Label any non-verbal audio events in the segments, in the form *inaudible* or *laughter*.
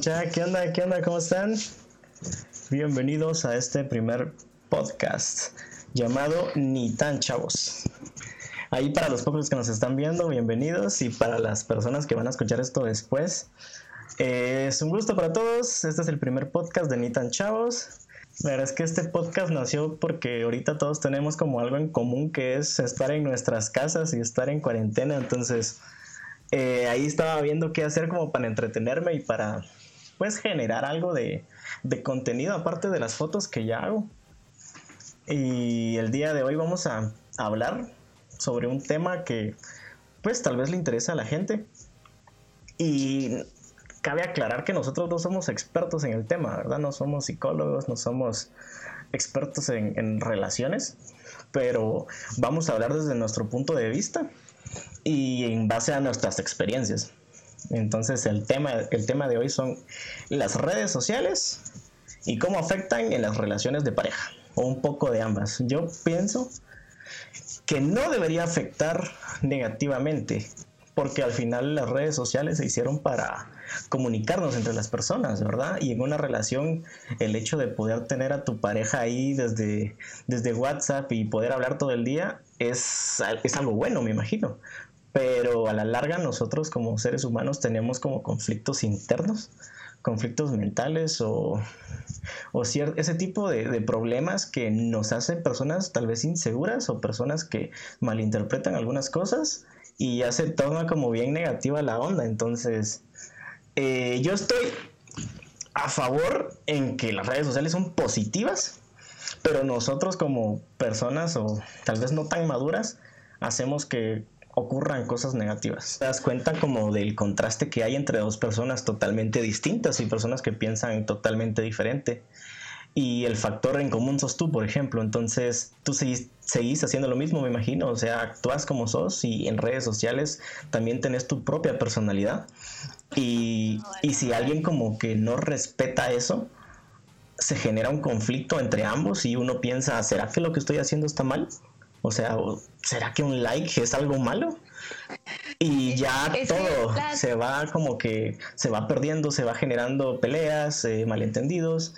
¿Qué onda? ¿Qué onda? ¿Cómo están? Bienvenidos a este primer podcast llamado Ni tan chavos. Ahí para los pocos que nos están viendo, bienvenidos. Y para las personas que van a escuchar esto después, es un gusto para todos. Este es el primer podcast de Ni tan chavos. La verdad es que este podcast nació porque ahorita todos tenemos como algo en común que es estar en nuestras casas y estar en cuarentena. Entonces, eh, ahí estaba viendo qué hacer como para entretenerme y para pues generar algo de, de contenido aparte de las fotos que ya hago. Y el día de hoy vamos a hablar sobre un tema que pues tal vez le interesa a la gente. Y cabe aclarar que nosotros no somos expertos en el tema, ¿verdad? No somos psicólogos, no somos expertos en, en relaciones, pero vamos a hablar desde nuestro punto de vista y en base a nuestras experiencias. Entonces el tema, el tema de hoy son las redes sociales y cómo afectan en las relaciones de pareja, o un poco de ambas. Yo pienso que no debería afectar negativamente, porque al final las redes sociales se hicieron para comunicarnos entre las personas, ¿verdad? Y en una relación el hecho de poder tener a tu pareja ahí desde, desde WhatsApp y poder hablar todo el día es, es algo bueno, me imagino pero a la larga nosotros como seres humanos tenemos como conflictos internos, conflictos mentales o, ese tipo de, problemas que nos hacen personas tal vez inseguras o personas que malinterpretan algunas cosas y ya se toma como bien negativa la onda. Entonces, eh, yo estoy a favor en que las redes sociales son positivas, pero nosotros como personas o tal vez no tan maduras, hacemos que ocurran cosas negativas. Te das cuenta como del contraste que hay entre dos personas totalmente distintas y personas que piensan totalmente diferente. Y el factor en común sos tú, por ejemplo. Entonces, tú seguís, seguís haciendo lo mismo, me imagino. O sea, actúas como sos y en redes sociales también tenés tu propia personalidad. Y, y si alguien como que no respeta eso, se genera un conflicto entre ambos y uno piensa, ¿será que lo que estoy haciendo está mal? O sea, ¿será que un like es algo malo? Y ya todo se va como que se va perdiendo, se va generando peleas, eh, malentendidos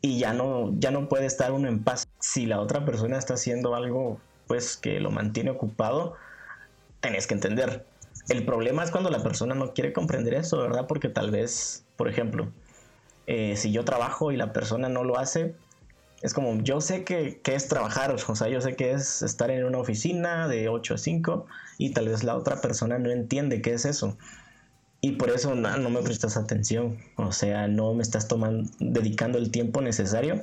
y ya no, ya no puede estar uno en paz. Si la otra persona está haciendo algo pues que lo mantiene ocupado, tenés que entender. El problema es cuando la persona no quiere comprender eso, ¿verdad? Porque tal vez, por ejemplo, eh, si yo trabajo y la persona no lo hace, es como, yo sé que, es trabajar, o sea, yo sé que es estar en una oficina de 8 a 5 y tal vez la otra persona no entiende qué es eso. Y por eso no, no me prestas atención, o sea, no me estás tomando, dedicando el tiempo necesario,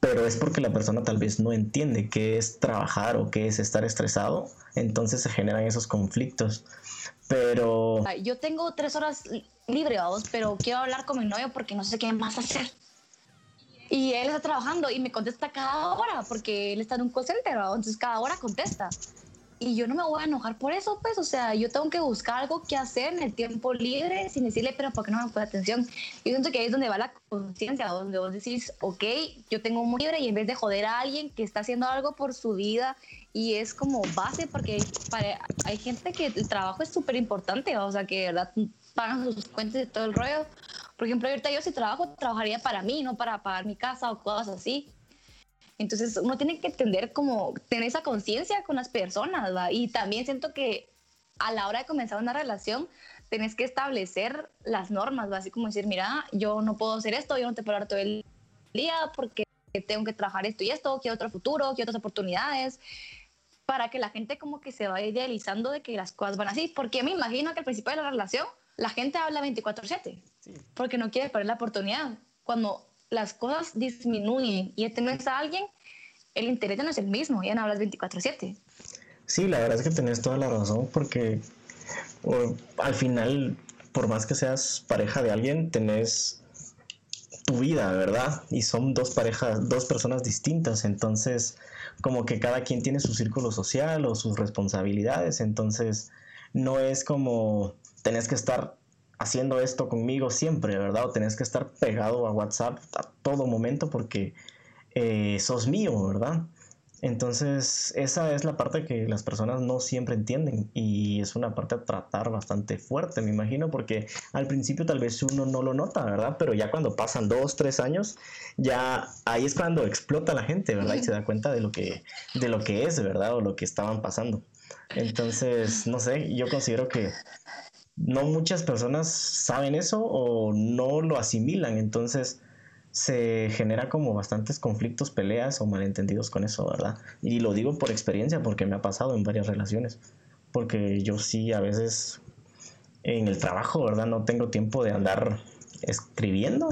pero es porque la persona tal vez no entiende qué es trabajar o qué es estar estresado, entonces se generan esos conflictos. Pero... Yo tengo tres horas libre, pero quiero hablar con mi novio porque no sé qué más hacer. Y él está trabajando y me contesta cada hora porque él está en un call center, entonces cada hora contesta. Y yo no me voy a enojar por eso, pues, o sea, yo tengo que buscar algo que hacer en el tiempo libre sin decirle, pero ¿por qué no me pone atención? Yo siento que ahí es donde va la conciencia, donde vos decís, ok, yo tengo un libre y en vez de joder a alguien que está haciendo algo por su vida y es como base, porque hay gente que el trabajo es súper importante, o sea, que verdad pagan sus cuentas y todo el rollo, por ejemplo, ahorita yo si trabajo, trabajaría para mí, no para pagar mi casa o cosas así. Entonces uno tiene que entender como tener esa conciencia con las personas, ¿va? Y también siento que a la hora de comenzar una relación, tenés que establecer las normas, ¿va? Así como decir, mira, yo no puedo hacer esto, yo no te puedo hablar todo el día porque tengo que trabajar esto y esto, quiero otro futuro, quiero otras oportunidades, para que la gente como que se vaya idealizando de que las cosas van así. Porque me imagino que al principio de la relación la gente habla 24/7 porque no quiere perder la oportunidad. Cuando las cosas disminuyen y tenés a alguien, el interés ya no es el mismo, ya no hablas 24/7. Sí, la verdad es que tenés toda la razón porque al final, por más que seas pareja de alguien, tenés tu vida, ¿verdad? Y son dos parejas, dos personas distintas, entonces como que cada quien tiene su círculo social o sus responsabilidades, entonces no es como tenés que estar haciendo esto conmigo siempre, ¿verdad? O tenés que estar pegado a WhatsApp a todo momento porque eh, sos mío, ¿verdad? Entonces, esa es la parte que las personas no siempre entienden y es una parte a tratar bastante fuerte, me imagino, porque al principio tal vez uno no lo nota, ¿verdad? Pero ya cuando pasan dos, tres años, ya ahí es cuando explota la gente, ¿verdad? Y se da cuenta de lo que, de lo que es, ¿verdad? O lo que estaban pasando. Entonces, no sé, yo considero que no muchas personas saben eso o no lo asimilan, entonces se genera como bastantes conflictos, peleas o malentendidos con eso, ¿verdad? Y lo digo por experiencia porque me ha pasado en varias relaciones, porque yo sí a veces en el trabajo, ¿verdad? No tengo tiempo de andar escribiendo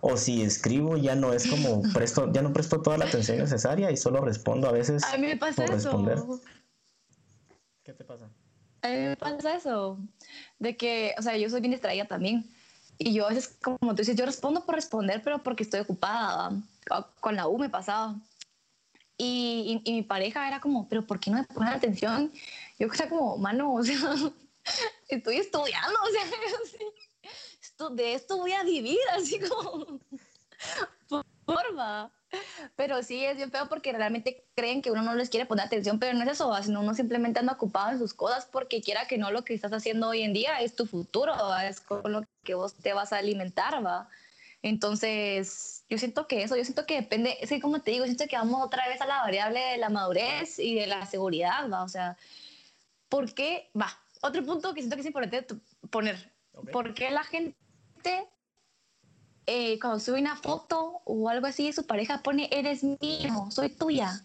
o si escribo ya no es como *laughs* presto, ya no presto toda la atención necesaria y solo respondo a veces a mí me pasa por eso. responder. ¿Qué te pasa? A mí me pasa eso, de que, o sea, yo soy bien distraída también. Y yo a veces, como tú dices, yo respondo por responder, pero porque estoy ocupada. Con la U me pasaba. Y, y, y mi pareja era como, pero ¿por qué no me ponen atención? Yo era como, mano, o sea, *laughs* estoy estudiando, o sea, *laughs* de esto voy a vivir, así como, *laughs* forma. Pero sí, es bien feo porque realmente creen que uno no les quiere poner atención, pero no es eso, sino uno simplemente anda ocupado en sus cosas porque quiera que no lo que estás haciendo hoy en día es tu futuro, ¿va? es con lo que vos te vas a alimentar, va. Entonces, yo siento que eso, yo siento que depende, es que como te digo, siento que vamos otra vez a la variable de la madurez y de la seguridad, va. O sea, ¿por qué? Va, otro punto que siento que es importante poner, Ok. ¿por qué la gente eh, cuando sube una foto o algo así, su pareja pone, eres mío, soy tuya.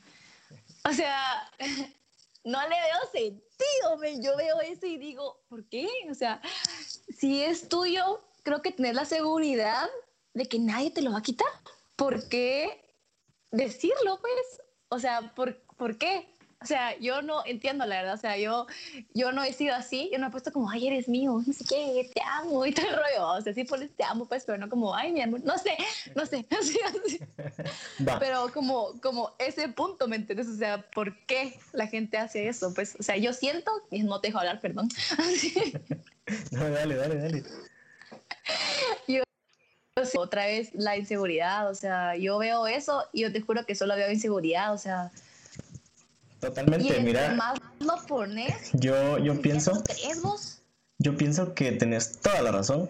O sea, *laughs* no le veo sentido, men. yo veo eso y digo, ¿por qué? O sea, si es tuyo, creo que tener la seguridad de que nadie te lo va a quitar. ¿Por qué decirlo, pues? O sea, ¿por, ¿por qué? O sea, yo no entiendo la verdad, o sea, yo, yo no he sido así, yo no he puesto como, ay, eres mío, no sé qué, te amo y todo el rollo, o sea, sí pones te amo, pues, pero no como, ay, mi amor, no sé, no sé, *laughs* así, pero como, como ese punto, ¿me entiendes? O sea, ¿por qué la gente hace eso? Pues, o sea, yo siento, y no te dejo hablar, perdón, *laughs* Así, No, dale, dale, dale. yo otra vez la inseguridad, o sea, yo veo eso y yo te juro que solo veo inseguridad, o sea, Totalmente, mira, más lo pones, yo, yo ¿ya pienso, yo pienso que tenés toda la razón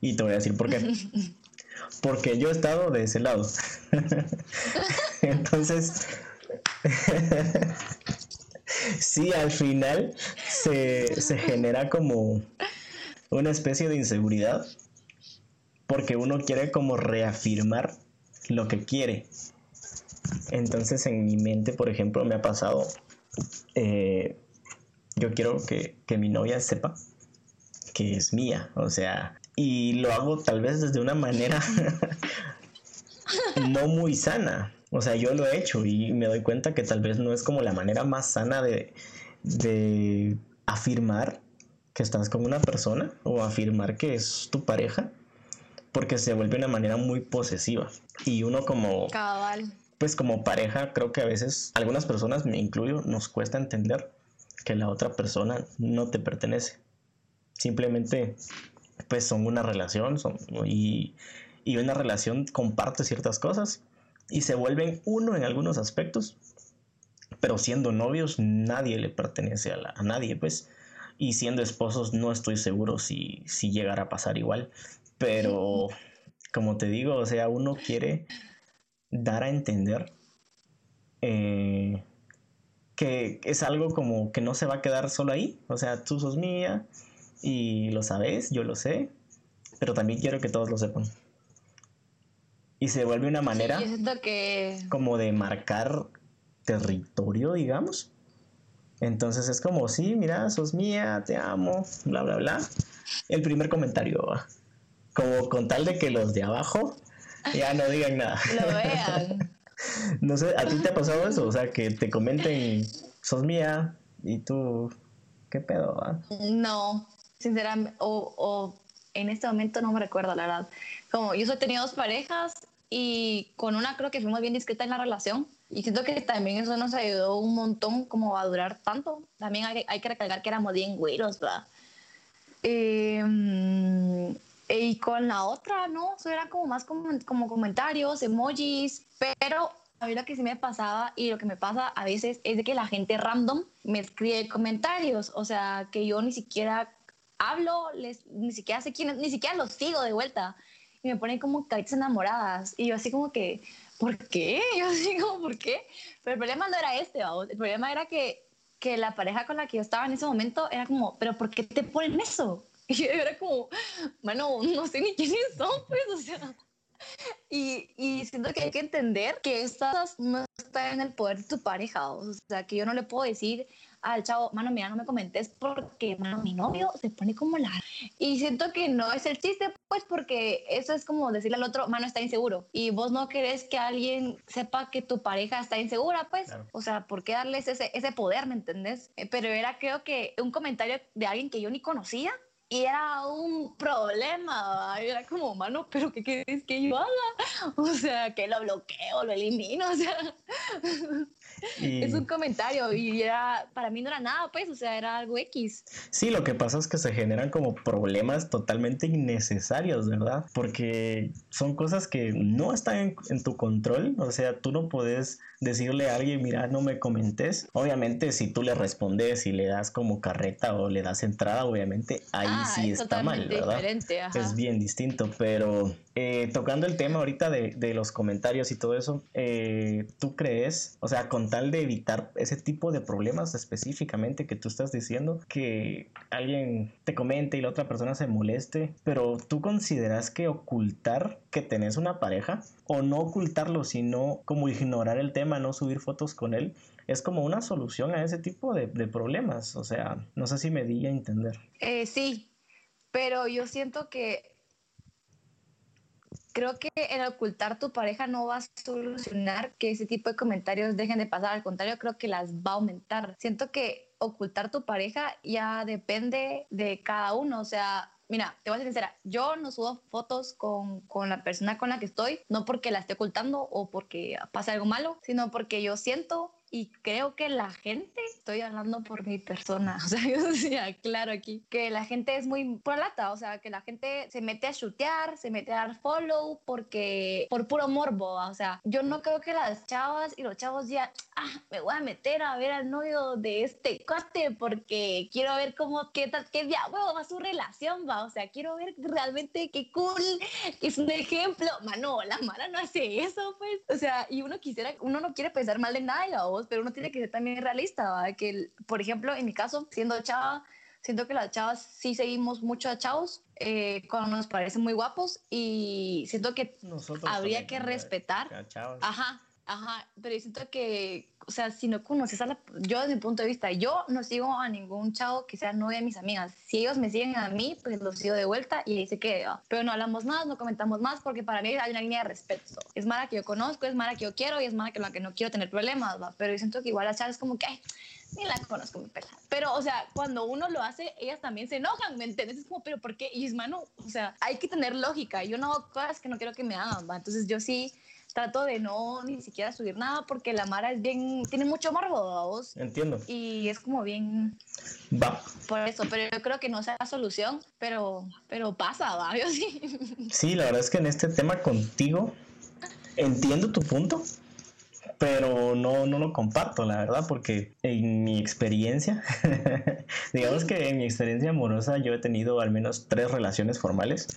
y te voy a decir por qué. *laughs* Porque yo he estado de ese lado. *laughs* Entonces, *laughs* sí, al final se, se genera como una especie de inseguridad porque uno quiere como reafirmar lo que quiere. Entonces en mi mente, por ejemplo, me ha pasado, eh, yo quiero que, que mi novia sepa que es mía, o sea, y lo hago tal vez desde una manera *laughs* no muy sana. O sea, yo lo he hecho y me doy cuenta que tal vez no es como la manera más sana de, de afirmar que estás con una persona o afirmar que es tu pareja, porque se vuelve una manera muy posesiva. Y uno como, Cabal. Pues como pareja, creo que a veces, algunas personas, me incluyo, nos cuesta entender que la otra persona no te pertenece. Simplemente, pues son una relación y, y una relación comparte ciertas cosas y se vuelven uno en algunos aspectos, pero siendo novios nadie le pertenece a, la- nadie, pues. Y siendo esposos no estoy seguro si, si llegará a pasar igual, pero como te digo, o sea, uno quiere dar a entender eh, que es algo como que no se va a quedar solo ahí. O sea, tú sos mía y lo sabes, yo lo sé, pero también quiero que todos lo sepan. Y se vuelve una manera que como de marcar territorio, digamos. Entonces es como, sí, mira, sos mía, te amo, bla, bla, bla. El primer comentario, como con tal de que los de abajo ya no digan nada. *laughs* lo vean. No sé, ¿a ti te ha pasado eso? O sea, que te comenten, sos mía, y tú, ¿qué pedo? va? No, sinceramente, o, o en este momento no me recuerdo, la verdad. Como yo he tenido dos parejas y con una creo que fuimos bien discreta en la relación y siento que también eso nos ayudó un montón como a durar tanto. También hay, hay que recalcar que éramos bien güeros, ¿verdad? Eh, y con la otra, ¿no? Eso era como más como, como comentarios, emojis, pero a mí lo que sí me pasaba y lo que me pasa a veces es de que la gente random me escribe comentarios, o sea, que yo ni siquiera hablo, les, ni siquiera sé quién, ni siquiera los sigo de vuelta. Y me ponen como caritas enamoradas. Y yo así como que, ¿por qué? *laughs* Yo así como, ¿por qué? Pero el problema no era este, ¿vamos? el problema era que, que la pareja con la que yo estaba en ese momento era como, ¿pero por qué te ponen eso? *laughs* Y yo era como, bueno, no sé ni quiénes son, pues, o sea. Y, y, siento que hay que entender que estas no están en el poder de tu pareja. O sea, que yo no le puedo decir al chavo, mano, mira, no me comentes porque, mano, mi novio se pone como la... Y siento que no es el chiste, pues, porque eso es como decirle al otro, mano, está inseguro. Y vos no querés que alguien sepa que tu pareja está insegura, pues. O sea, ¿por qué darles ese, ese poder, me entendés? Eh, pero era, creo que, un comentario de alguien que yo ni conocía y era un problema, era como, mano, *laughs* pero ¿qué quieres que yo haga? *laughs* O sea, que lo bloqueo, lo elimino, o sea, *laughs* es un comentario y era, para mí no era nada, pues, o sea, era algo X. Sí, lo que pasa es que se generan como problemas totalmente innecesarios, ¿verdad? Porque son cosas que no están en, en tu control, o sea, tú no puedes decirle a alguien, mira, no me comentes. Obviamente, si tú le respondes y le das como carreta o le das entrada, obviamente ahí ah, sí está mal, ¿verdad? Es bien distinto, pero eh, tocando el tema ahorita de, los comentarios y todo eso, eh, ¿tú crees, o sea, con tal de evitar ese tipo de problemas específicamente que tú estás diciendo, que alguien te comente y la otra persona se moleste, pero tú consideras que ocultar que tenés una pareja o no ocultarlo, sino como ignorar el tema, no subir fotos con él, es como una solución a ese tipo de, problemas. O sea, no sé si me di a entender. Eh, sí, pero yo siento que creo que el ocultar tu pareja no va a solucionar que ese tipo de comentarios dejen de pasar. Al contrario, creo que las va a aumentar. Siento que ocultar tu pareja ya depende de cada uno. O sea, mira, te voy a ser sincera, yo no subo fotos con, con, la persona con la que estoy, no porque la esté ocultando o porque pasa algo malo, sino porque yo siento y creo que la gente, estoy hablando por mi persona, *laughs* o sea, yo decía claro aquí, que la gente es muy lata, o sea, que la gente se mete a chutear, se mete a dar follow porque, por puro morbo, o sea, yo no creo que las chavas y los chavos ya, ah, me voy a meter a ver al novio de este cuate porque quiero ver cómo, qué tal, qué diablo va su relación, va, o sea, quiero ver realmente qué cool, es un ejemplo, mano, la mala no hace eso, pues, o sea, y uno quisiera, uno no quiere pensar mal de nada, pero uno tiene que ser también realista, Que, por ejemplo, en mi caso, siendo chava, siento que las chavas sí seguimos mucho a chavos eh, cuando nos parecen muy guapos y siento que habría que respetar. Ajá, ajá, pero yo siento que, o sea, si no conoces a la... Yo desde mi punto de vista, yo no sigo a ningún chavo que sea novia de mis amigas. Si ellos me siguen a mí, pues los sigo de vuelta y ahí se queda. Pero no hablamos más, no comentamos más porque para mí hay una línea de respeto. Es Mara que yo conozco, es Mara que yo quiero y es Mara que la que no quiero tener problemas, ¿va? Pero yo siento que igual las chavas como que... ni la conozco mi pela. Pero, o sea, cuando uno lo hace, ellas también se enojan, ¿me entiendes? Es como, pero ¿por qué? Y es, mano, o sea, hay que tener lógica. Yo no hago cosas que no quiero que me hagan, ¿va? Entonces yo sí trato de no ni siquiera subir nada porque la Mara es bien, tiene mucho morbo, vos. Entiendo. Y es como bien... Va. Por eso, pero yo creo que no sea la solución, pero, pero pasa, va, *laughs* yo sí. Sí, la verdad es que en este tema contigo entiendo tu punto, pero no, no lo comparto, la verdad, porque en mi experiencia, *laughs* digamos que en mi experiencia amorosa yo he tenido al menos tres relaciones formales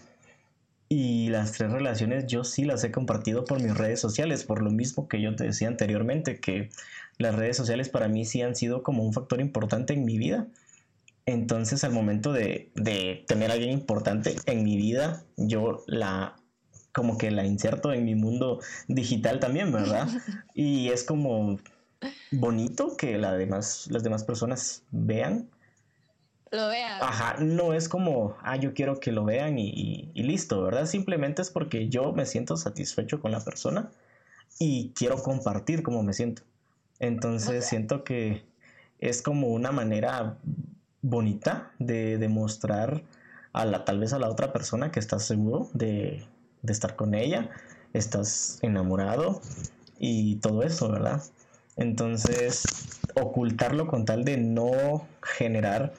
y las tres relaciones yo sí las he compartido por mis redes sociales, por lo mismo que yo te decía anteriormente, que las redes sociales para mí sí han sido como un factor importante en mi vida. Entonces al momento de, de tener a alguien importante en mi vida, yo la como que la inserto en mi mundo digital también, ¿verdad? *laughs* Y es como bonito que la demás, las demás personas vean lo vean. Ajá, no es como, ah, yo quiero que lo vean y, listo, ¿verdad? Simplemente es porque yo me siento satisfecho con la persona y quiero compartir cómo me siento. Entonces siento que es como una manera bonita de demostrar a la, tal vez a la otra persona que estás seguro de, de estar con ella, estás enamorado y todo eso, ¿verdad? Entonces, ocultarlo con tal de no generar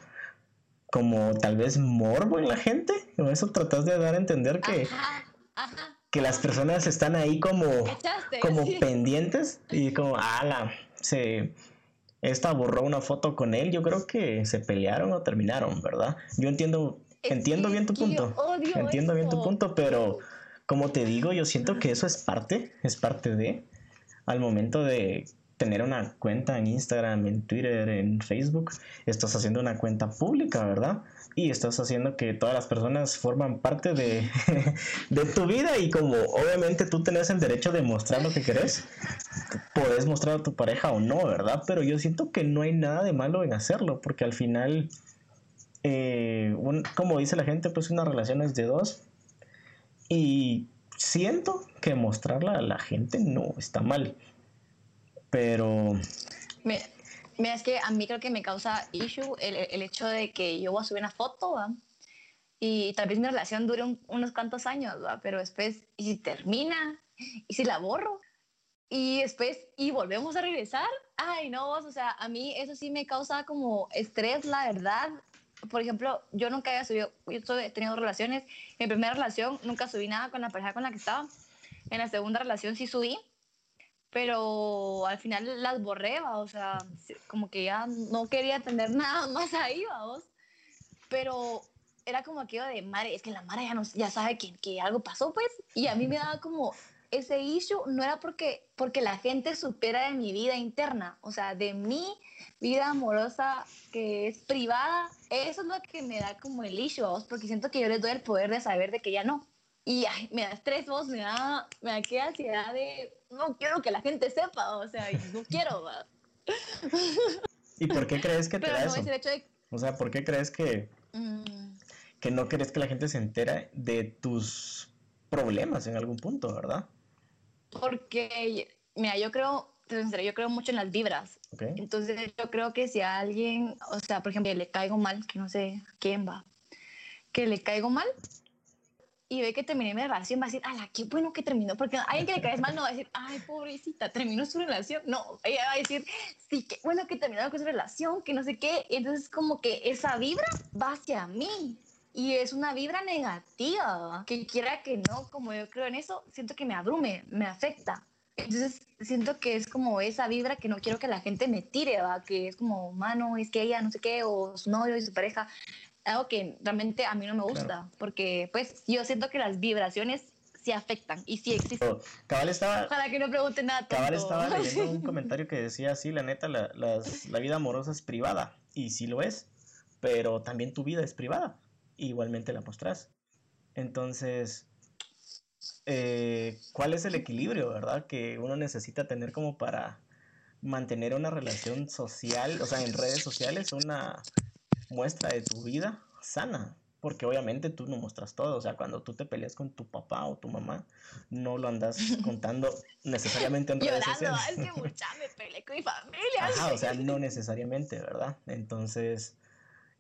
como tal vez morbo en la gente. Con eso tratas de dar a entender que... Ajá, ajá. que las personas están ahí como, como pendientes y como, ala, se, esta borró una foto con él, yo creo que se pelearon o terminaron, ¿verdad? Yo entiendo, entiendo bien tu punto, entiendo bien tu punto, pero como te digo, yo siento que eso es parte, es parte de, al momento de tener una cuenta en Instagram, en Twitter, en Facebook, estás haciendo una cuenta pública, ¿verdad? Y estás haciendo que todas las personas forman parte de, *laughs* de tu vida y como obviamente tú tenés el derecho de mostrar lo que querés, puedes mostrar a tu pareja o no, ¿verdad? Pero yo siento que no hay nada de malo en hacerlo, porque al final, eh, como dice la gente, pues una relación es de dos. Y siento que mostrarla a la gente no está mal. Pero... Mira, es que a mí creo que me causa issue el, el hecho de que yo voy a subir una foto, ¿va? Y tal vez mi relación dure unos cuantos años, ¿va? Pero después, ¿y si termina? ¿Y si la borro? Y después, ¿y volvemos a regresar? Ay, no, o sea, a mí eso sí me causa como estrés, la verdad. Por ejemplo, yo nunca había subido, yo he tenido relaciones. En mi primera relación nunca subí nada con la pareja con la que estaba. En la segunda relación sí subí, pero al final las borré, o sea, como que ya no quería tener nada más ahí, vamos. Pero era como aquello de, madre, es que la madre ya, no, ya sabe que, que algo pasó, pues, y a mí me daba como ese issue, no era porque, porque la gente supiera de mi vida interna, o sea, de mi vida amorosa que es privada, eso es lo que me da como el issue, vos, porque siento que yo les doy el poder de saber de que ya no. Y me da estrés, vos, me da, me da que ansiedad de, no quiero que la gente sepa, o sea, no quiero. ¿Y por qué crees que te da eso? O sea, ¿por qué crees que, mm. que no querés que la gente se entere de tus problemas en algún punto, verdad? Porque, mira, yo creo, yo creo mucho en las vibras. Entonces, yo creo que si a alguien, o sea, por ejemplo, le caigo mal, que no sé quién va, que le caigo mal, y ve que terminé mi relación, va a decir, ala, qué bueno que terminó, porque alguien que le caes mal no va a decir, ay, pobrecita, terminó su relación. No, ella va a decir, sí, qué bueno que terminó con su relación, que no sé qué. Entonces, como que esa vibra va hacia mí. Y es una vibra negativa, que quiera que no, como yo creo en eso, siento que me abrume, me afecta. Entonces, siento que es como esa vibra que no quiero que la gente me tire, ¿va? que es como, mano, es que ella no sé qué, o su novio y su pareja algo que realmente a mí no me gusta, porque pues yo siento que las vibraciones sí afectan y sí existen. Cabal estaba... Ojalá que no pregunte nada. Cabal estaba leyendo un *laughs* comentario que decía, sí, la neta, la, la vida amorosa es privada, y sí lo es, pero también tu vida es privada, igualmente la mostrás. Entonces, eh, ¿cuál es el equilibrio, verdad? Que uno necesita tener como para mantener una relación social, o sea, en redes sociales, una muestra de tu vida sana. Porque obviamente tú no muestras todo. O sea, cuando tú te peleas con tu papá o tu mamá, no lo andas *laughs* contando necesariamente en redes sociales. es que mucha me peleé con mi familia. o sea, no necesariamente, ¿verdad? Entonces,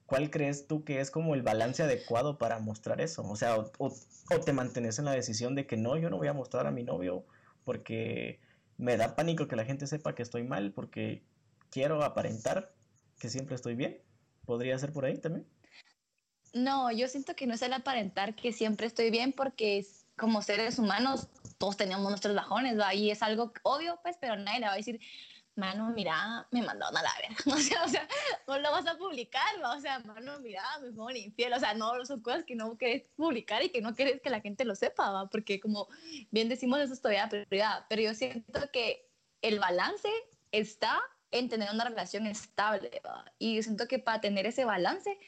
¿cuál crees tú que es como el balance adecuado para mostrar eso? O sea, o, o te mantienes en la decisión de que no, yo no voy a mostrar a mi novio porque me da pánico que la gente sepa que estoy mal porque quiero aparentar que siempre estoy bien ¿Podría ser por ahí también? No, yo siento que no es el aparentar que siempre estoy bien porque como seres humanos todos tenemos nuestros bajones, ¿va? Y es algo obvio, pues, pero nadie le va a decir, mano, mira, me mandaron a la verga. *laughs* O sea, o sea, no lo vas a publicar, ¿va? O sea, mano, mira, me pongo infiel. O sea, no, son cosas que no querés publicar y que no querés que la gente lo sepa, ¿va? Porque como bien decimos, eso es todavía prioridad. Pero yo siento que el balance está en tener una relación estable. Y siento que para tener ese balance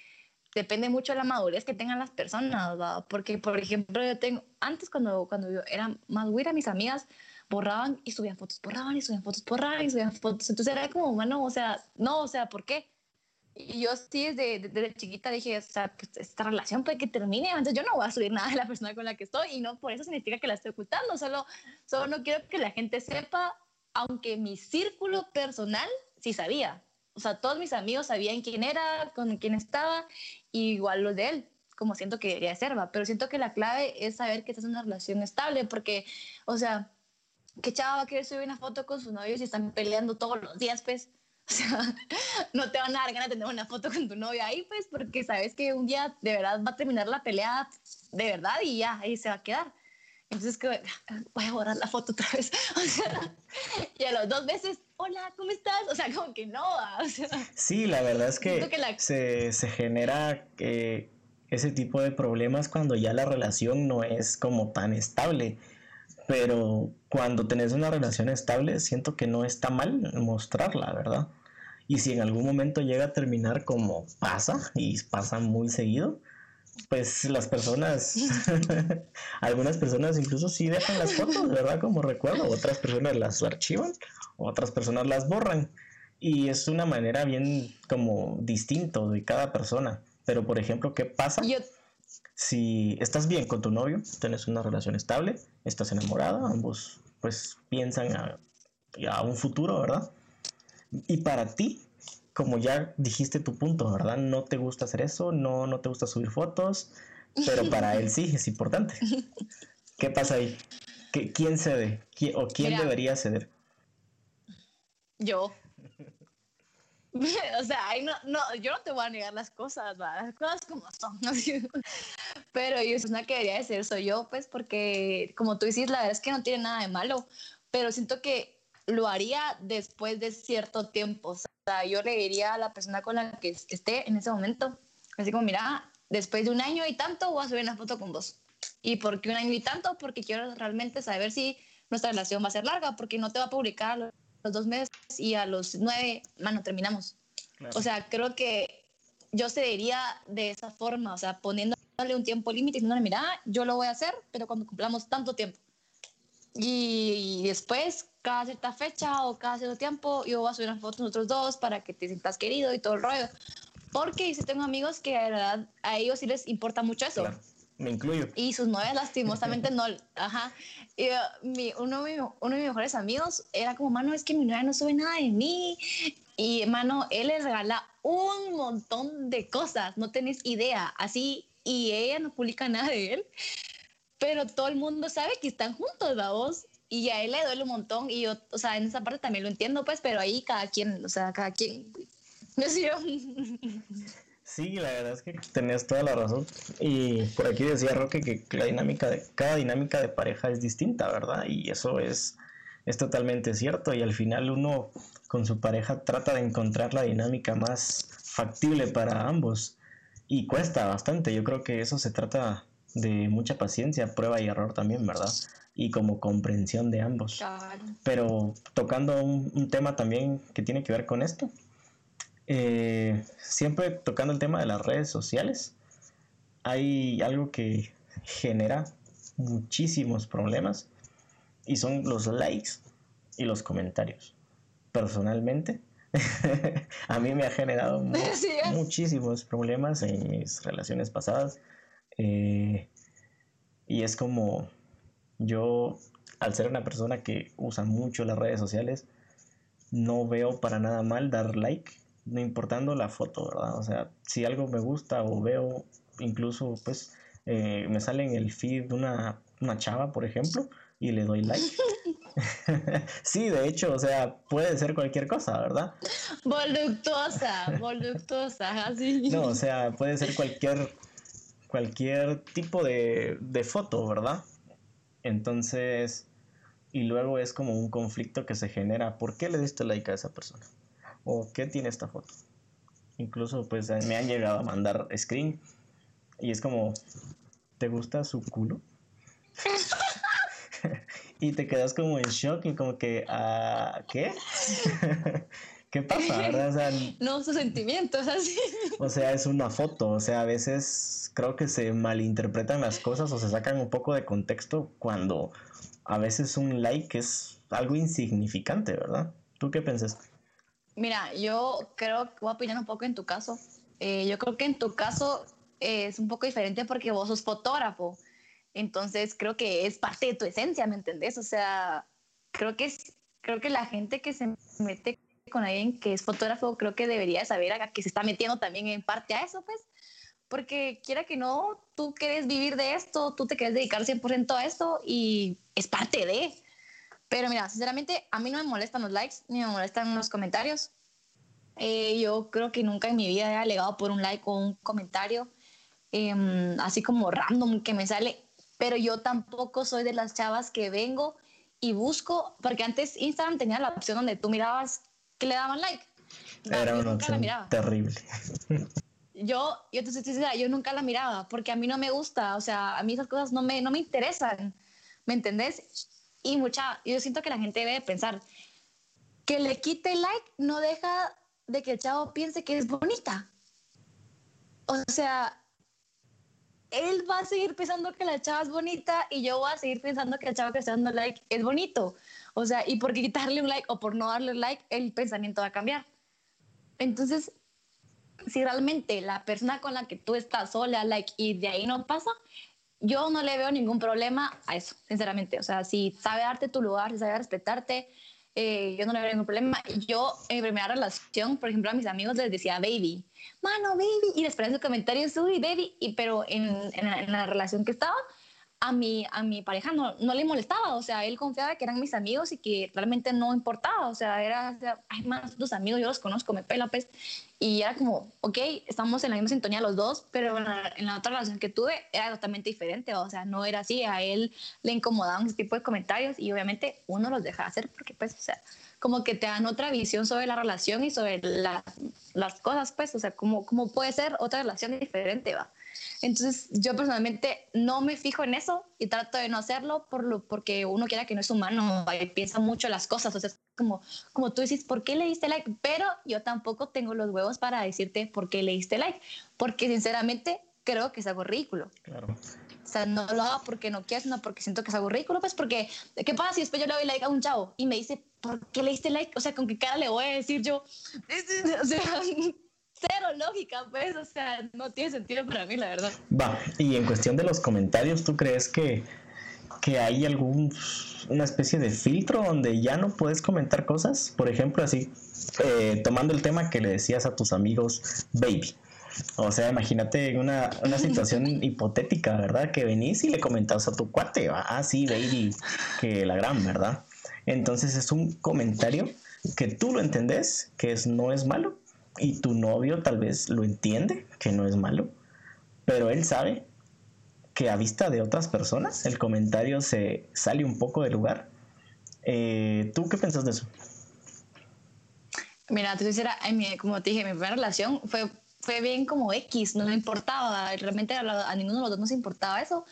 depende mucho de la madurez que tengan las personas, porque por ejemplo yo tengo, antes cuando, cuando yo era más güera, mis amigas borraban y subían fotos, borraban y subían fotos, borraban y subían fotos, entonces era como, bueno, o sea, no, o sea, ¿por qué? Y yo sí desde, desde chiquita dije, o sea, pues esta relación puede que termine, entonces yo no voy a subir nada de la persona con la que estoy y no por eso significa que la estoy ocultando, solo, solo no quiero que la gente sepa aunque mi círculo personal sí sabía. O sea, todos mis amigos sabían quién era, con quién estaba, igual los de él, como siento que debería ser, ¿va? Pero siento que la clave es saber que estás en una relación estable, porque, o sea, ¿qué chava va a querer subir una foto con su novio si están peleando todos los días, pues? *laughs* O sea, no te van a dar ganas de tener una foto con tu novio ahí, pues, porque sabes que un día de verdad va a terminar la pelea de verdad y ya, ahí se va a quedar. Entonces, que voy a borrar la foto otra vez. *laughs* O sea, y a los dos veces, hola, ¿cómo estás? O sea, como que no. O sea, sí, la verdad es que, se, se, genera eh, ese tipo de problemas cuando ya la relación no es como tan estable. Pero cuando tenés una relación estable, siento que no está mal mostrarla, ¿verdad? Y si en algún momento llega a terminar como pasa, y pasa muy seguido, pues las personas, *laughs* *laughs* algunas personas incluso sí dejan las fotos, ¿verdad? Como recuerdo, otras personas las archivan, otras personas las borran. Y es una manera bien como distinto de cada persona. Pero, por ejemplo, ¿qué pasa? Si estás bien con tu novio, tienes una relación estable, estás enamorada, ambos pues piensan a, a un futuro, ¿verdad? Y para ti, como ya dijiste tu punto, ¿verdad? No te gusta hacer eso, no, no te gusta subir fotos, pero para él *laughs* sí es importante. ¿Qué pasa ahí? ¿Quién cede? ¿O quién debería ceder? Yo. *laughs* o sea, no, no, yo no te voy a negar las cosas, las cosas como son. *laughs* Pero yo es una que debería de ser soy yo, pues, porque como tú dices, la verdad es que no tiene nada de malo, pero siento que lo haría después de cierto tiempo. Sea, yo le diría a la persona con la que esté en ese momento, así como, mira, después de un año y tanto voy a subir una foto con vos. ¿Y por qué un año y tanto? Porque quiero realmente saber si nuestra relación va a ser larga, porque no te va a publicar los dos meses y a los nueve, mano, terminamos. O sea, creo que yo se diría de esa forma, o sea, poniéndole un tiempo límite, diciéndole, mira, yo lo voy a hacer, pero cuando cumplamos tanto tiempo. Y después, cada cierta fecha o cada cierto tiempo, yo voy a subir una foto nosotros dos para que te sientas querido y todo el rollo. Porque si tengo amigos que de verdad a ellos sí les importa mucho eso. me incluyo. Y sus novias lastimosamente no. *laughs* Ajá. Y, uh, mi, uno, de uno de mis mejores amigos era como, mano, es que mi novia no sube nada de mí. Y, mano, él le regala un montón de cosas, no tenés idea. Así, y ella no publica nada de él pero todo el mundo sabe que están juntos, vos Y a él le duele un montón y yo, o sea, en esa parte también lo entiendo, pues, pero ahí cada quien, o sea, cada quien, *laughs* ¿no sé yo? Sí, la verdad es que tenías toda la razón. Y por aquí decía Roque que la dinámica de, cada dinámica de pareja es distinta, ¿verdad? Y eso es, es totalmente cierto. Y al final uno con su pareja trata de encontrar la dinámica más factible para ambos. Y cuesta bastante. Yo creo que eso se trata de mucha paciencia, prueba y error también, ¿verdad? Y como comprensión de ambos. Pero tocando un, tema también que tiene que ver con esto, eh, siempre tocando el tema de las redes sociales, hay algo que genera muchísimos problemas y son los likes y los comentarios. Personalmente, *laughs* a mí me ha generado *laughs* muchísimos problemas en mis relaciones pasadas eh, y es como yo, al ser una persona que usa mucho las redes sociales, no veo para nada mal dar like, no importando la foto, ¿verdad? O sea, si algo me gusta o veo, incluso pues eh, me sale en el feed de una, una chava, por ejemplo, y le doy like. *laughs* *laughs* sí, de hecho, o sea, puede ser cualquier cosa, ¿verdad? Voluptuosa, *laughs* voluptuosa, así. No, o sea, puede ser cualquier cualquier tipo de, foto, ¿verdad? Entonces, y luego es como un conflicto que se genera. ¿Por qué le diste like a esa persona? ¿O qué tiene esta foto? Incluso pues me han llegado a mandar screen y es como, ¿te gusta su culo? *laughs* *laughs* y te quedas como en shock y como que, ¿ah, ¿qué? *laughs* ¿Qué pasa? ¿verdad? *laughs* no, sus sentimientos así. *laughs* O sea, es una foto, o sea, a veces creo que se malinterpretan las cosas o se sacan un poco de contexto cuando a veces un like es algo insignificante, ¿verdad? ¿Tú qué piensas? Mira, yo creo que voy a opinar un poco en tu caso. Eh, yo creo que en tu caso es un poco diferente porque vos sos fotógrafo. Entonces creo que es parte de tu esencia, ¿me entendés? O sea, creo que es, creo que la gente que se mete con alguien que es fotógrafo, creo que debería saber a que se está metiendo también en parte a eso, pues, porque quiera que no, tú quieres vivir de esto, tú te quieres dedicar 100% a esto y es parte de. Pero mira, sinceramente, a mí no me molestan los likes ni me molestan los comentarios. Eh, yo creo que nunca en mi vida he alegado por un like o un comentario, em, así como random que me sale. pero yo tampoco soy de las chavas que vengo y busco, porque antes Instagram tenía la opción donde tú mirabas que le daban like. Era una opción terrible. *laughs* Yo, yo te estoy yo nunca la miraba porque a mí no me gusta, o sea, a mí esas cosas no me, no me interesan, ¿me entendés? Y mucha, yo siento que la gente debe pensar que le quite like no deja de que el chavo piense que es bonita. O sea, él va a seguir pensando que la chava es bonita y yo voy a seguir pensando que el chavo que está dando like es bonito. O sea, y por quitarle un like o por no darle like, el pensamiento va a cambiar. Entonces, si realmente la persona con la que tú estás sola, like, y de ahí no pasa, yo no le veo ningún problema a eso, sinceramente. O sea, si sabe darte tu lugar, si sabe respetarte, eh, yo no le veo ningún problema. Yo en mi primera relación, por ejemplo, a mis amigos les decía baby, mano, baby, y después en sus comentarios, uy, baby, y, pero en, en, en la relación que estaba, a mi, a mi pareja no, no le molestaba, o sea, él confiaba que eran mis amigos y que realmente no importaba, o sea, era, ay, más tus amigos, yo los conozco, me pela, pues, y era como, ok, estamos en la misma sintonía los dos, pero en la, en la otra relación que tuve era totalmente diferente, o sea, no era así, a él le incomodaban ese tipo de comentarios y obviamente uno los deja hacer porque, pues, o sea, como que te dan otra visión sobre la relación y sobre las cosas, pues, o sea, como, como puede ser otra relación diferente, va. Entonces, yo personalmente no me fijo en eso y trato de no hacerlo por lo, porque uno quiera que no es humano y piensa mucho las cosas. O sea, es como, como tú dices, ¿por qué le diste like? Pero yo tampoco tengo los huevos para decirte por qué le diste like, porque sinceramente creo que es algo ridículo. Claro. O sea, no lo hago porque no quiero, sino porque siento que es algo ridículo, pues porque, ¿qué pasa si después yo le doy like a un chavo y me dice, ¿por qué le diste like? O sea, ¿con qué cara le voy a decir yo? *laughs* O sea, cero lógica, pues, o sea, no tiene sentido para mí, la verdad. Va, y en cuestión de los comentarios, ¿tú crees que, que hay algún una especie de filtro donde ya no puedes comentar cosas? Por ejemplo, así, eh, tomando el tema que le decías a tus amigos, baby. O sea, imagínate una, una situación *laughs* hipotética, ¿verdad? Que venís y le comentas a tu cuate, ah, sí, baby, que la gran, ¿verdad? Entonces es un comentario que tú lo entendés, que es, no es malo, y tu novio tal vez lo entiende, que no es malo, pero él sabe que a vista de otras personas el comentario se sale un poco de lugar. Eh, ¿Tú qué piensas de eso? Mira, tú hiciera, como te dije, mi primera relación fue, fue bien como X, no me importaba, realmente a, ninguno de los dos nos importaba eso.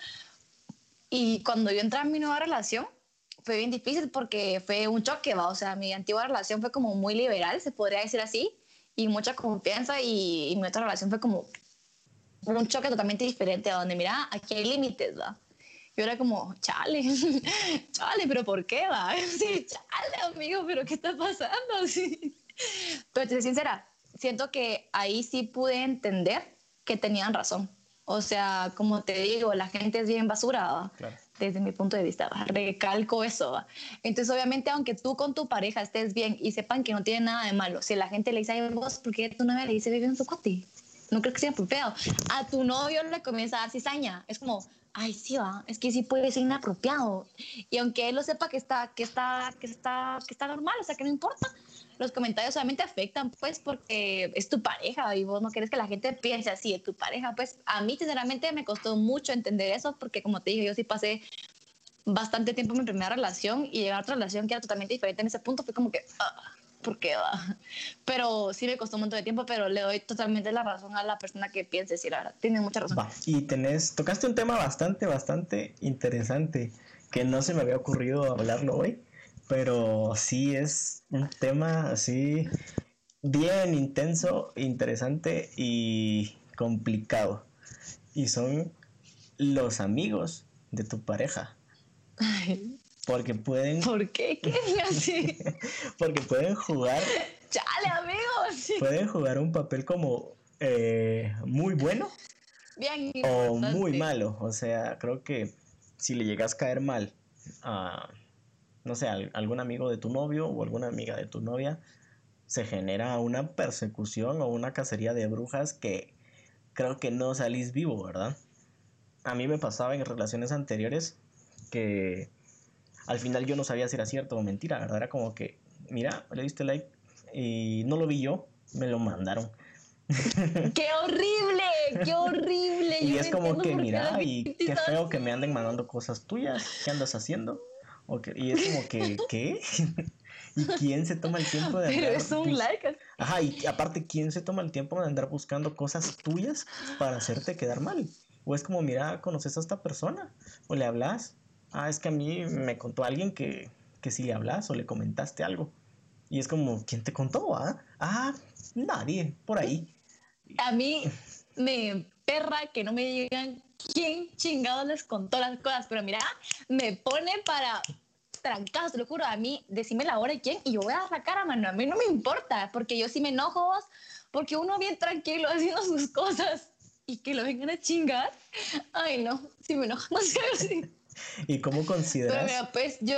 Y cuando yo entré en mi nueva relación, fue bien difícil porque fue un choque, ¿va? o sea, mi antigua relación fue como muy liberal, se podría decir así, y mucha confianza y, mi otra relación fue como un choque totalmente diferente, a donde mira, aquí hay límites, ¿va? Yo era como, chale, *laughs* chale, pero ¿por qué, va? *laughs* Sí, chale, amigo, pero ¿qué está pasando? *laughs* Sí. Pero te soy sincera, siento que ahí sí pude entender que tenían razón. O sea, como te digo, la gente es bien basura, desde mi punto de vista, recalco eso. Entonces, obviamente, aunque tú con tu pareja estés bien y sepan que no tiene nada de malo, si la gente le dice, ay, vos, ¿por qué tu novia le dice, vive en su cuate? No creo que sea apropiado. A tu novio le comienza a dar cizaña. Es como, ay, sí, va, es que sí puede ser inapropiado. Y aunque él lo sepa que está, que está, que está, que está normal, o sea, que no importa, los comentarios solamente afectan, pues, porque es tu pareja y vos no quieres que la gente piense así de tu pareja. Pues a mí, sinceramente, me costó mucho entender eso, porque como te dije, yo sí pasé bastante tiempo en mi primera relación y llegar a otra relación que era totalmente diferente en ese punto fue como que, ah, ¿por qué va? Pero sí me costó un montón de tiempo, pero le doy totalmente la razón a la persona que piense, sí, la verdad, tiene mucha razón. Y tenés, tocaste un tema bastante, bastante interesante que no se me había ocurrido hablarlo hoy pero sí es un tema así bien intenso, interesante y complicado. Y son los amigos de tu pareja. Porque pueden. *laughs* ¿Por qué? ¿Qué así? *laughs* porque pueden jugar. ¡Chale, amigos! Pueden jugar un papel como eh, muy bueno. Bien o muy malo. O sea, creo que si le llegas a caer mal a no sé, algún amigo de tu novio o alguna amiga de tu novia, se genera una persecución o una cacería de brujas que creo que no salís vivo, ¿verdad? A mí me pasaba en relaciones anteriores que al final yo no sabía si era cierto o mentira, ¿verdad? Era como que, mira, le diste like y no lo vi yo, me lo mandaron. *laughs* ¡Qué horrible! qué horrible. Y yo es como que, mira, y qué feo que me anden mandando cosas tuyas. ¿Qué andas haciendo? Y es como que, ¿qué? *laughs* ¿Y quién se toma el tiempo de Pero andar es un like. Ajá, y aparte, ¿quién se toma el tiempo de andar buscando cosas tuyas para hacerte quedar mal? O es como, mira, conoces a esta persona, o le hablas. Ah, es que a mí me contó alguien que, que si le hablas o le comentaste algo. Y es como, ¿quién te contó? Ah, ah nadie, por ahí. A mí me perra que no me digan quién chingado les contó las cosas, pero mira, me pone para trancados, te lo juro, a mí, decime la hora y quién, y yo voy a dar la cara, mano, a mí no me importa, porque yo sí me enojo, porque uno bien tranquilo haciendo sus cosas y que lo vengan a chingar, ay no, sí me enojo, *laughs* no sé. *laughs* ¿Y cómo pero consideras? mira, pues yo,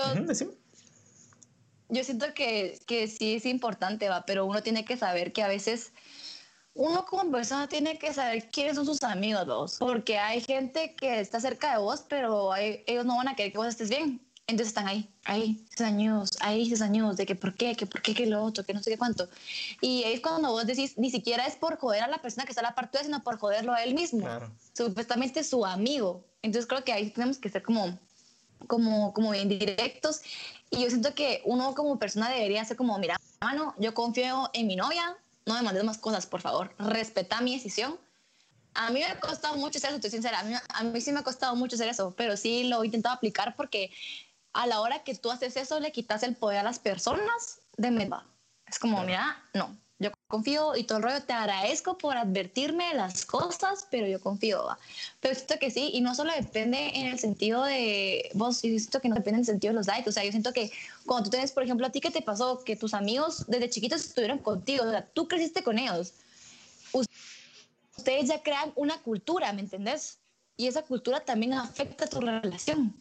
yo siento que, que sí es importante, va, pero uno tiene que saber que a veces uno como persona tiene que saber quiénes son sus amigos, vos, porque hay gente que está cerca de vos, pero hay- ellos no van a querer que vos estés bien. Entonces están ahí, ahí, años, ahí, años, de que por qué, que por qué, que lo otro, que no sé qué cuánto. Y ahí es cuando vos decís, ni siquiera es por joder a la persona que está a la parte sino por joderlo a él mismo. Claro. Supuestamente su amigo. Entonces creo que ahí tenemos que ser como, como, como bien directos. Y yo siento que uno como persona debería ser como, mira, mano, yo confío en mi novia, no me mandes más cosas, por favor, respeta mi decisión. A mí me ha costado mucho ser eso, estoy sincera, a mí, a mí sí me ha costado mucho hacer eso, pero sí lo he intentado aplicar porque a la hora que tú haces eso le quitas el poder a las personas de verdad. Es como, mira, no, yo confío y todo el rollo, te agradezco por advertirme de las cosas, pero yo confío, va. Pero siento que sí, y no solo depende en el sentido de vos, yo siento que no depende en el sentido de los likes, o sea, yo siento que cuando tú tienes, por ejemplo, a ti que te pasó que tus amigos desde chiquitos estuvieron contigo, o sea, tú creciste con ellos, ustedes ya crean una cultura, ¿me entendés? Y esa cultura también afecta tu relación.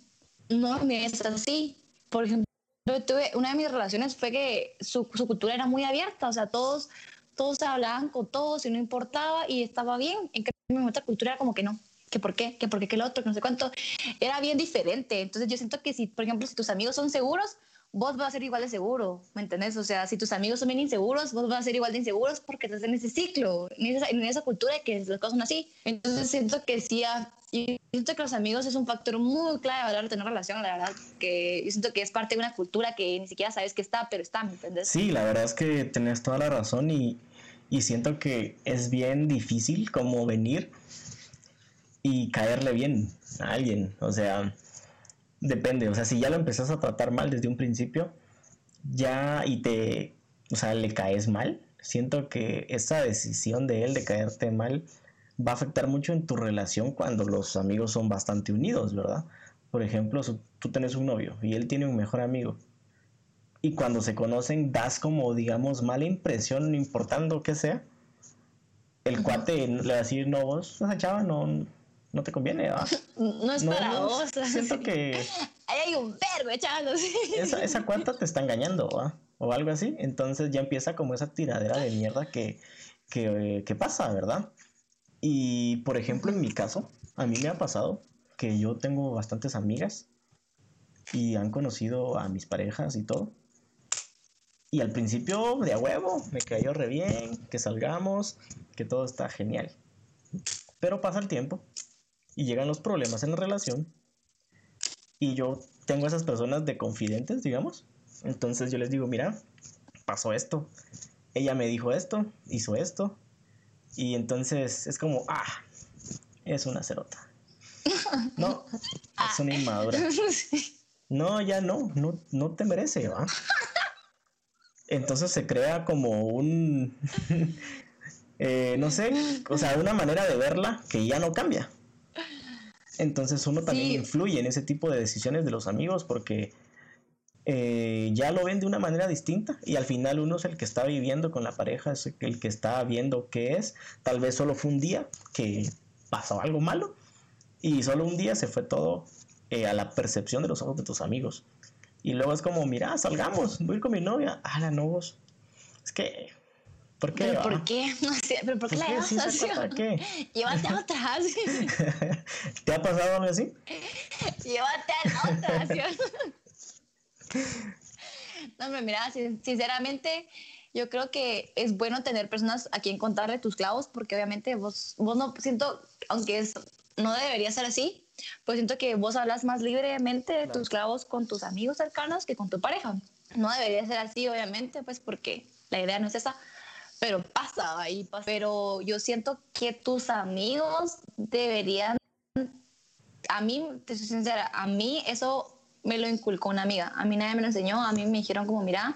No es así. Por ejemplo, tuve, una de mis relaciones fue que su, su cultura era muy abierta, o sea, todos, todos hablaban con todos y no importaba y estaba bien. En cambio, otra cultura era como que no, que por qué, que por qué, que lo otro, que no sé cuánto. Era bien diferente. Entonces yo siento que si, por ejemplo, si tus amigos son seguros, vos vas a ser igual de seguro, ¿me entendés? O sea, si tus amigos son bien inseguros, vos vas a ser igual de inseguros porque estás en ese ciclo, en esa, en esa cultura que las cosas son así. Entonces siento que sí, y siento que los amigos es un factor muy clave a la de tener relación, la verdad, que yo siento que es parte de una cultura que ni siquiera sabes que está, pero está, ¿me entendés? Sí, la verdad es que tenés toda la razón y, y siento que es bien difícil como venir y caerle bien a alguien. O sea, depende. O sea, si ya lo empezás a tratar mal desde un principio, ya y te, o sea, le caes mal, siento que esa decisión de él de caerte mal va a afectar mucho en tu relación cuando los amigos son bastante unidos, ¿verdad? Por ejemplo, tú tienes un novio y él tiene un mejor amigo. Y cuando se conocen, das como, digamos, mala impresión, no importando qué sea. El cuate le va a decir, no, vos, esa chava no, no te conviene, ¿va? *laughs* No es No, para no, vos. *laughs* siento que *laughs* Ahí hay un vergo, chavos. esa, esa cuarta te está engañando, ¿va? O algo así. Entonces ya empieza como esa tiradera de mierda que, que, eh, que pasa, ¿verdad? Y por ejemplo, en mi caso, a mí me ha pasado que yo tengo bastantes amigas y han conocido a mis parejas y todo. Y al principio, de a huevo, me cayó re bien, que salgamos, que todo está genial. Pero pasa el tiempo y llegan los problemas en la relación y yo tengo esas personas de confidentes, digamos. Entonces yo les digo, mira, pasó esto. Ella me dijo esto, hizo esto. Y entonces es como, ah, es una cerota. No, *laughs* es una inmadura. *laughs* No, ya no, no, no te merece, ¿va? Entonces se crea como un, *laughs* eh, no sé, o sea, una manera de verla que ya no cambia. Entonces uno también Sí. influye en ese tipo de decisiones de los amigos porque eh, ya lo ven de una manera distinta y al final uno es el que está viviendo con la pareja, es el que está viendo qué es. Tal vez solo fue un día que pasó algo malo y solo un día se fue todo eh, a la percepción de los ojos de tus amigos. Y luego es como, mira, salgamos, voy a ir con mi novia. Ah, la no vos. Es que, ¿por qué? ¿Pero va? por qué? *laughs* No sé, ¿Pero por qué ¿Por la qué? llevas ¿Sí se así? qué? *laughs* Llévate a otra. *laughs* así. ¿Te ha pasado algo así? Llévate a la otra. ¿sí? No, hombre, mira, sin- sinceramente, yo creo que es bueno tener personas a quien contarle tus clavos, porque obviamente vos, vos no siento, aunque es, no debería ser así, pues siento que vos hablas más libremente de tus clavos con tus amigos cercanos que con tu pareja. No debería ser así, obviamente, pues porque la idea no es esa, pero pasa ahí. Pero yo siento que tus amigos deberían, a mí, te soy sincera, a mí eso me lo inculcó una amiga. A mí nadie me lo enseñó, a mí me dijeron como, mira,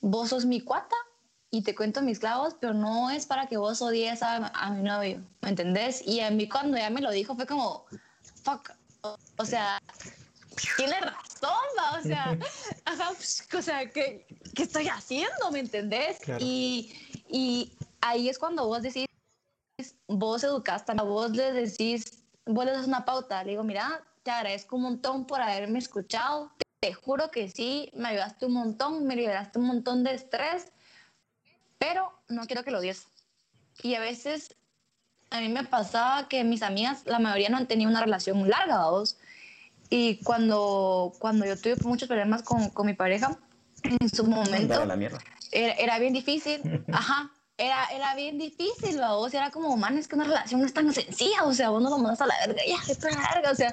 vos sos mi cuata y te cuento mis clavos, pero no es para que vos odies a, mi novio, ¿me entendés? Y a mí cuando ella me lo dijo fue como, fuck, o, sea, tiene razón, ¿va? o sea, *laughs* *laughs* pues, o sea, ¿qué, ¿qué, estoy haciendo? ¿Me entendés? Y, y ahí es cuando vos decís, vos educaste, vos le decís, vos le das una pauta, le digo, mira, te agradezco un montón por haberme escuchado, te juro que sí, me ayudaste un montón, me liberaste un montón de estrés, pero no quiero que lo odies. Y a veces a mí me pasaba que mis amigas, la mayoría no han tenido una relación larga, vos. Y cuando, cuando yo tuve muchos problemas con, con mi pareja, en su momento, era, era, bien difícil, *laughs* ajá, era, era bien difícil, vos. Era como, man, es que una relación no es tan sencilla, o sea, vos no lo mandas a la verga, ya, es la verga, o sea,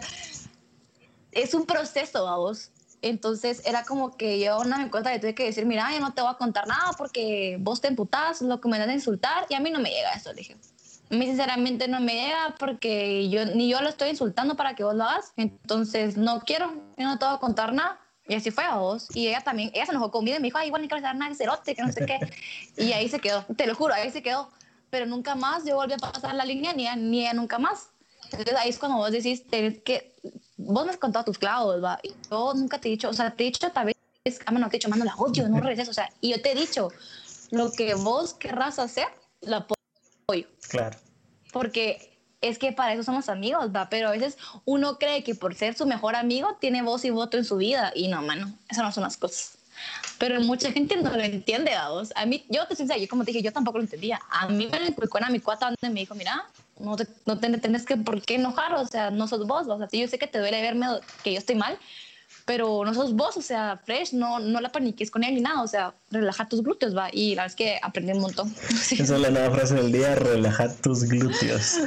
es un proceso, vos. Entonces era como que yo no me cuenta que tuve que decir, mira, yo no te voy a contar nada porque vos te emputás, lo que me das a insultar y a mí no me llega eso, le dije. A mí sinceramente no me llega porque yo ni yo lo estoy insultando para que vos lo hagas, entonces no quiero, yo no te voy a contar nada. Y así fue a vos. Y ella también, ella se enojó conmigo y me dijo, ay, igual ni quiero nada de cerote, que no sé qué. *laughs* y ahí se quedó, te lo juro, ahí se quedó. Pero nunca más yo volví a pasar la línea, ni ella, ni ella nunca más. Entonces ahí es cuando vos decís, tenés que vos me has contado tus clavos, va. Y yo nunca te he dicho, o sea, te he dicho tal vez, ah, no te he dicho, mano, la odio, no regreses, o sea, y yo te he dicho, lo que vos querrás hacer, lo apoyo. Claro. Porque es que para eso somos amigos, va, pero a veces uno cree que por ser su mejor amigo tiene voz y voto en su vida, y no, mano, esas no son las cosas. Pero mucha gente no lo entiende, vos. A mí, yo te sincero, yo como te dije, yo tampoco lo entendía. A mí me lo a mi cuata donde me dijo, mira, no te, no te tienes que por qué enojar, o sea, no sos vos, o sea, yo sé que te duele verme que yo estoy mal, pero no sos vos, o sea, fresh, no, no la paniques con él ni nada, o sea, relaja tus glúteos, va, y la verdad es que aprendí un montón. *laughs* Esa es la nueva frase del día, relaja tus glúteos.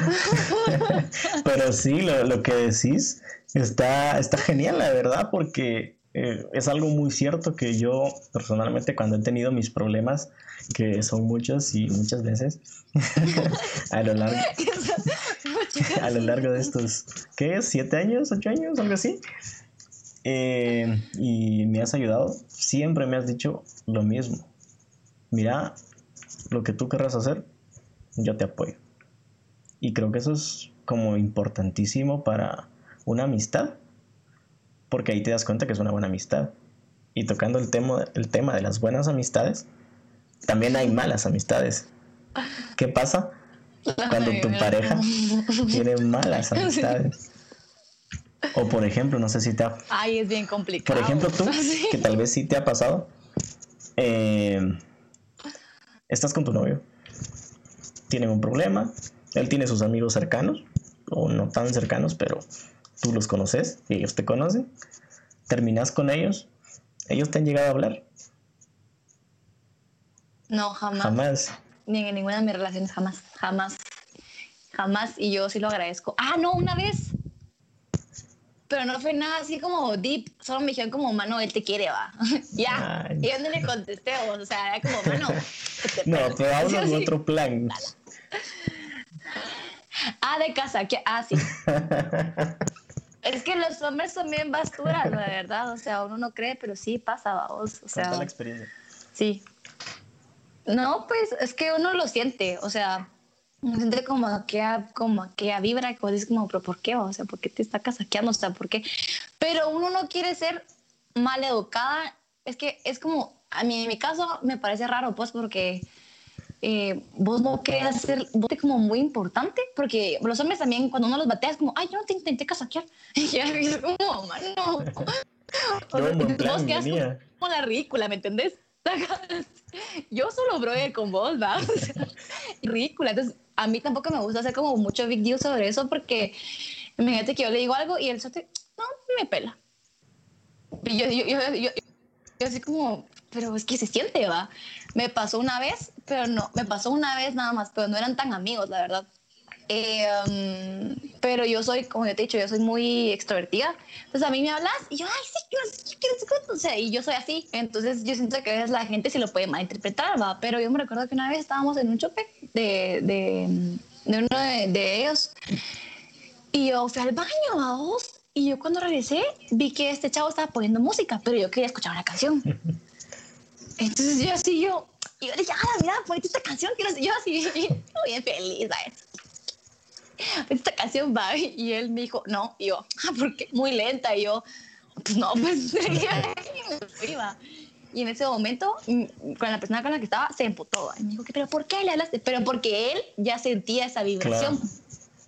*laughs* *laughs* pero sí, lo, lo, que decís está, está genial, la verdad, porque eh, es algo muy cierto que yo personalmente cuando he tenido mis problemas, que son muchos y muchas veces, a, lo largo, a lo largo de estos, ¿qué? ¿Siete años? ¿Ocho años? Algo así. Eh, y me has ayudado, siempre me has dicho lo mismo. Mira, lo que tú querrás hacer, yo te apoyo. Y creo que eso es como importantísimo para una amistad porque ahí te das cuenta que es una buena amistad. Y tocando el tema, el tema de las buenas amistades, también hay malas amistades. ¿Qué pasa *laughs* cuando tu pareja tiene malas *laughs* amistades? O por ejemplo, no sé si te ha... Ay, es bien complicado. Por ejemplo, tú, *laughs* que tal vez sí te ha pasado, eh, estás con tu novio, tienen un problema, él tiene sus amigos cercanos, o no tan cercanos, pero tú los conoces y ellos te conocen, terminas con ellos, ellos te han llegado a hablar. No, jamás. Jamás. Ni en ninguna de mis relaciones, jamás, jamás, jamás. Y yo sí lo agradezco. Ah, no, una vez. Pero no fue nada así como deep, solo me dijeron como, mano, él te quiere, va. *laughs* ya. Y yo no le contesté, o sea, era como, mano. *laughs* no, pero *laughs* hablo de otro plan. Ah, de casa, que, ah, sí. Es que los hombres son bien basturas, la verdad. O sea, uno no cree, pero sí pasa, vamos. O sea, la experiencia. Sí. No, pues es que uno lo siente, o sea, siente como que, como que vibra, como dices, como, pero ¿por qué? O sea, ¿por qué te está casaqueando? O sea, ¿por qué? Pero uno no quiere ser mal educada. Es que es como, a mí en mi caso me parece raro, pues, porque eh, vos no querés hacer, vos te como muy importante, porque los hombres también, cuando uno los bateas, como, ay, yo no te intenté casaquear. *laughs* Y es como, mano. *laughs* vos quedas como la ridícula, ¿me entendés? *laughs* yo solo brother con vos, ¿va? ridícula. Entonces, a mí tampoco me gusta hacer como mucho big deal sobre eso, porque imagínate que yo le digo algo y él se no, me pela. Y yo, yo, yo yo así como, pero es que se siente, va. Me pasó una vez, pero no, me pasó una vez nada más, pero no eran tan amigos, la verdad. Eh, um, pero yo soy, como yo te he dicho, yo soy muy extrovertida. Entonces a mí me hablas y yo, ay, sí, yo quiero o sea, y yo soy así. Entonces yo siento que a veces la gente se lo puede malinterpretar, va. Pero yo me recuerdo que una vez estábamos en un choque de, de, de uno de, de, ellos y yo fui al baño a vos. Y yo cuando regresé vi que este chavo estaba poniendo música, pero yo quería escuchar una canción. *laughs* Entonces yo así, yo, y yo dije, ah, mira, ponete esta canción. Yo así, *laughs* bien feliz, ¿sabes? Esta canción va y él me dijo, no, y yo, ah, porque muy lenta, y yo, pues no, pues *laughs* iba. Y en ese momento, mm, con la persona con la que estaba, se emputó. Y me dijo, ¿pero por qué le hablaste? Pero porque él ya sentía esa vibración.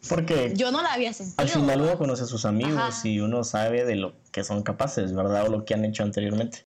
Porque yo no la había sentido. Al final uno conoce a sus amigos y uno sabe de lo que son capaces, ¿verdad? O lo que han hecho anteriormente.